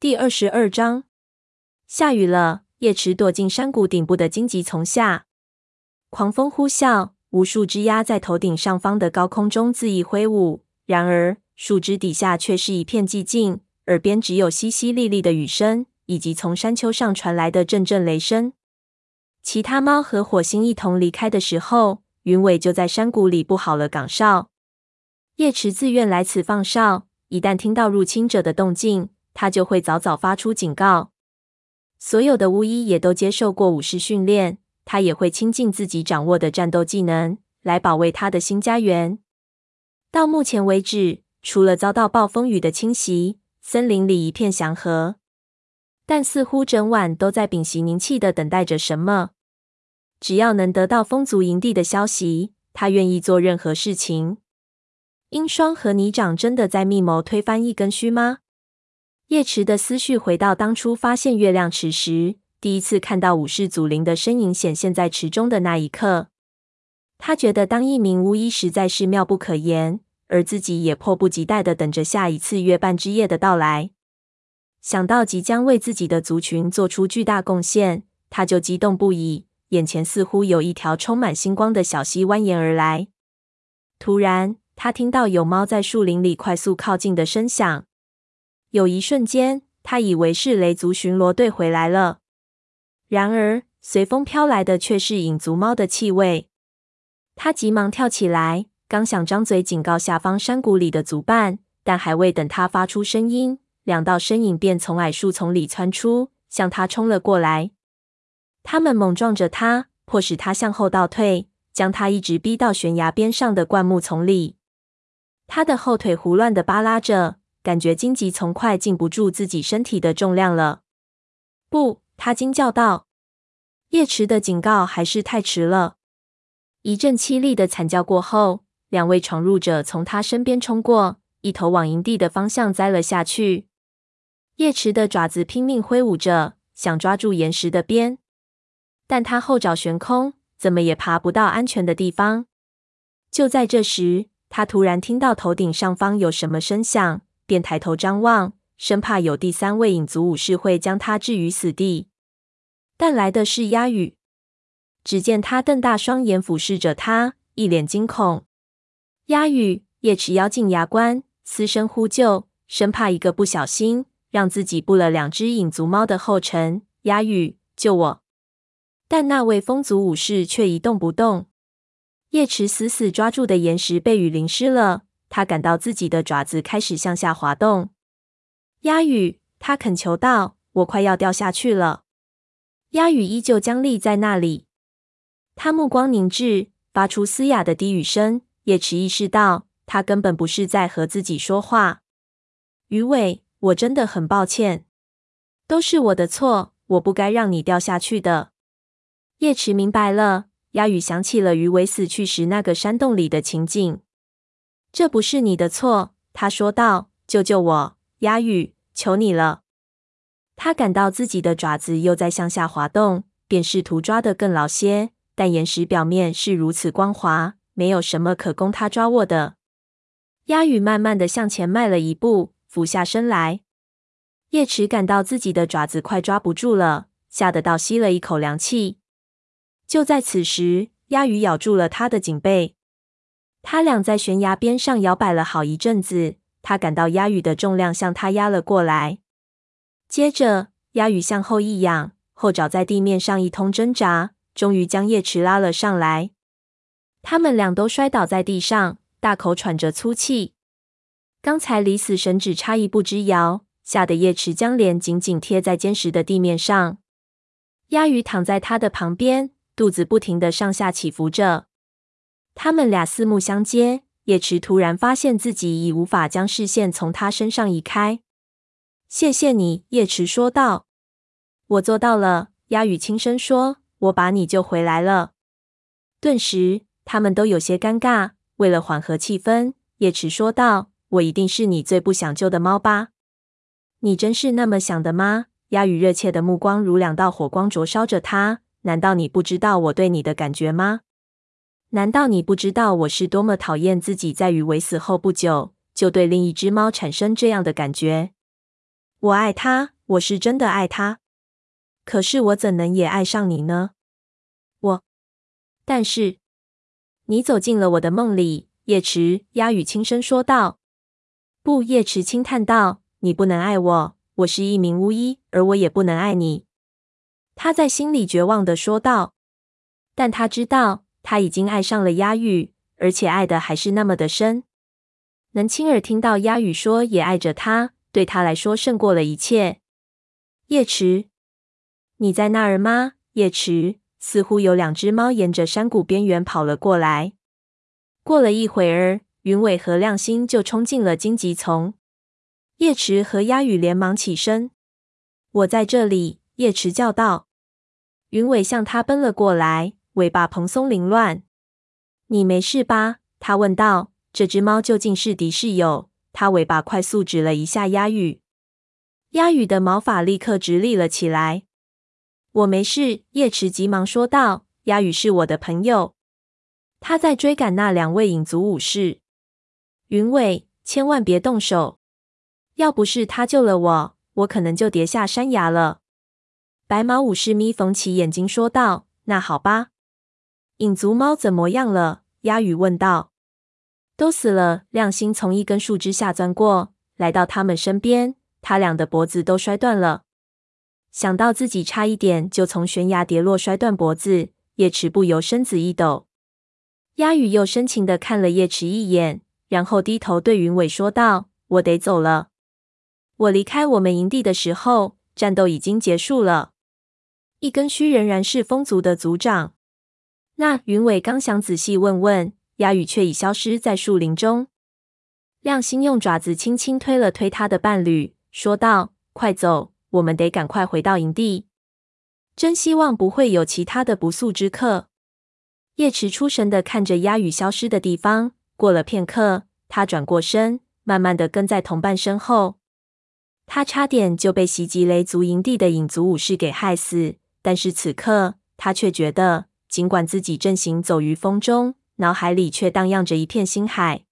第二十二章，下雨了。叶池躲进山谷顶部的荆棘丛下，狂风呼啸，无数枝桠在头顶上方的高空中恣意挥舞。然而，树枝底下却是一片寂静，耳边只有淅淅沥沥的雨声，以及从山丘上传来的阵阵雷声。其他猫和火星一同离开的时候，云尾就在山谷里布好了岗哨。叶池自愿来此放哨，一旦听到入侵者的动静，他就会早早发出警告。所有的巫医也都接受过武士训练，他也会倾尽自己掌握的战斗技能来保卫他的新家园。到目前为止，除了遭到暴风雨的侵袭，森林里一片祥和。但似乎整晚都在屏息凝气的等待着什么。只要能得到风族营地的消息，他愿意做任何事情。鹰双和泥掌真的在密谋推翻一根须吗？叶池的思绪回到当初发现月亮池时，第一次看到武士祖灵的身影显现在池中的那一刻。他觉得当一名巫医实在是妙不可言，而自己也迫不及待地等着下一次月半之夜的到来。想到即将为自己的族群做出巨大贡献，他就激动不已。眼前似乎有一条充满星光的小溪蜿蜒而来。突然，他听到有猫在树林里快速靠近的声响。有一瞬间，他以为是雷族巡逻队回来了。然而，随风飘来的却是影族猫的气味。他急忙跳起来，刚想张嘴警告下方山谷里的族伴，但还未等他发出声音，两道身影便从矮树丛里窜出，向他冲了过来。他们猛撞着他，迫使他向后倒退，将他一直逼到悬崖边上的灌木丛里。他的后腿胡乱的扒拉着。感觉荆棘丛快禁不住自己身体的重量了。不，他惊叫道。叶池的警告还是太迟了。一阵凄厉的惨叫过后，两位闯入者从他身边冲过，一头往营地的方向栽了下去。叶池的爪子拼命挥舞着，想抓住岩石的边，但他后爪悬空，怎么也爬不到安全的地方。就在这时，他突然听到头顶上方有什么声响。便抬头张望，生怕有第三位影族武士会将他置于死地。但来的是鸦羽。只见他瞪大双眼俯视着他，一脸惊恐。鸦羽，叶池咬紧牙关，嘶声呼救，生怕一个不小心让自己步了两只影族猫的后尘。鸦羽，救我！但那位风族武士却一动不动。叶池死死抓住的岩石被雨淋湿了。他感到自己的爪子开始向下滑动。鸭羽，他恳求道：“我快要掉下去了。”鸭羽依旧僵立在那里，他目光凝滞，发出嘶哑的低语声。叶池意识到，他根本不是在和自己说话。鱼尾，我真的很抱歉，都是我的错，我不该让你掉下去的。叶池明白了，鸭羽想起了鱼尾死去时那个山洞里的情景。这不是你的错，他说道：“救救我，鸭羽，求你了。”他感到自己的爪子又在向下滑动，便试图抓得更牢些，但岩石表面是如此光滑，没有什么可供他抓握的。鸭羽慢慢的向前迈了一步，俯下身来。叶池感到自己的爪子快抓不住了，吓得倒吸了一口凉气。就在此时，鸭羽咬住了他的颈背。他俩在悬崖边上摇摆了好一阵子，他感到鸭羽的重量向他压了过来。接着，鸭羽向后一仰，后爪在地面上一通挣扎，终于将叶池拉了上来。他们俩都摔倒在地上，大口喘着粗气。刚才离死神只差一步之遥，吓得叶池将脸紧紧贴在坚实的地面上。鸭羽躺在他的旁边，肚子不停的上下起伏着。他们俩四目相接，叶池突然发现自己已无法将视线从他身上移开。谢谢你，叶池说道。我做到了，鸭羽轻声说。我把你救回来了。顿时，他们都有些尴尬。为了缓和气氛，叶池说道：“我一定是你最不想救的猫吧？你真是那么想的吗？”鸭羽热切的目光如两道火光灼烧着他。难道你不知道我对你的感觉吗？难道你不知道我是多么讨厌自己在鱼尾死后不久就对另一只猫产生这样的感觉？我爱它，我是真的爱它。可是我怎能也爱上你呢？我……但是你走进了我的梦里。叶池鸦羽轻声说道。不，叶池轻叹道：“你不能爱我，我是一名巫医，而我也不能爱你。”他在心里绝望的说道。但他知道，他已经爱上了鸭羽，而且爱的还是那么的深。能亲耳听到鸭羽说也爱着他，对他来说胜过了一切。叶池，你在那儿吗？叶池，似乎有两只猫沿着山谷边缘跑了过来。过了一会儿，云尾和亮星就冲进了荆棘丛。叶池和鸭羽连忙起身。我在这里，叶池叫道。云尾向他奔了过来，尾巴蓬松凌乱。你没事吧？他问道。这只猫究竟是敌是友？他尾巴快速指了一下鸦羽。鸦羽的毛发立刻直立了起来。我没事，叶池急忙说道。鸭羽是我的朋友。他在追赶那两位影族武士。云尾，千万别动手！要不是他救了我，我可能就跌下山崖了。白毛武士眯缝起眼睛说道：“那好吧。”影族猫怎么样了？鸦羽问道。都死了。亮星从一根树枝下钻过来到他们身边，他俩的脖子都摔断了。想到自己差一点就从悬崖跌落，摔断脖子，叶池不由身子一抖。鸦羽又深情地看了叶池一眼，然后低头对云伟说道：“我得走了。我离开我们营地的时候，战斗已经结束了。一根须仍然是风族的族长。”那云尾刚想仔细问问，鸦羽却已消失在树林中。亮星用爪子轻轻推了推他的伴侣，说道：“快走，我们得赶快回到营地。真希望不会有其他的不速之客。”叶池出神的看着鸦羽消失的地方，过了片刻，他转过身，慢慢的跟在同伴身后。他差点就被袭击雷族营地的影族武士给害死，但是此刻他却觉得，尽管自己正行走于风中，脑海里却荡漾着一片星海。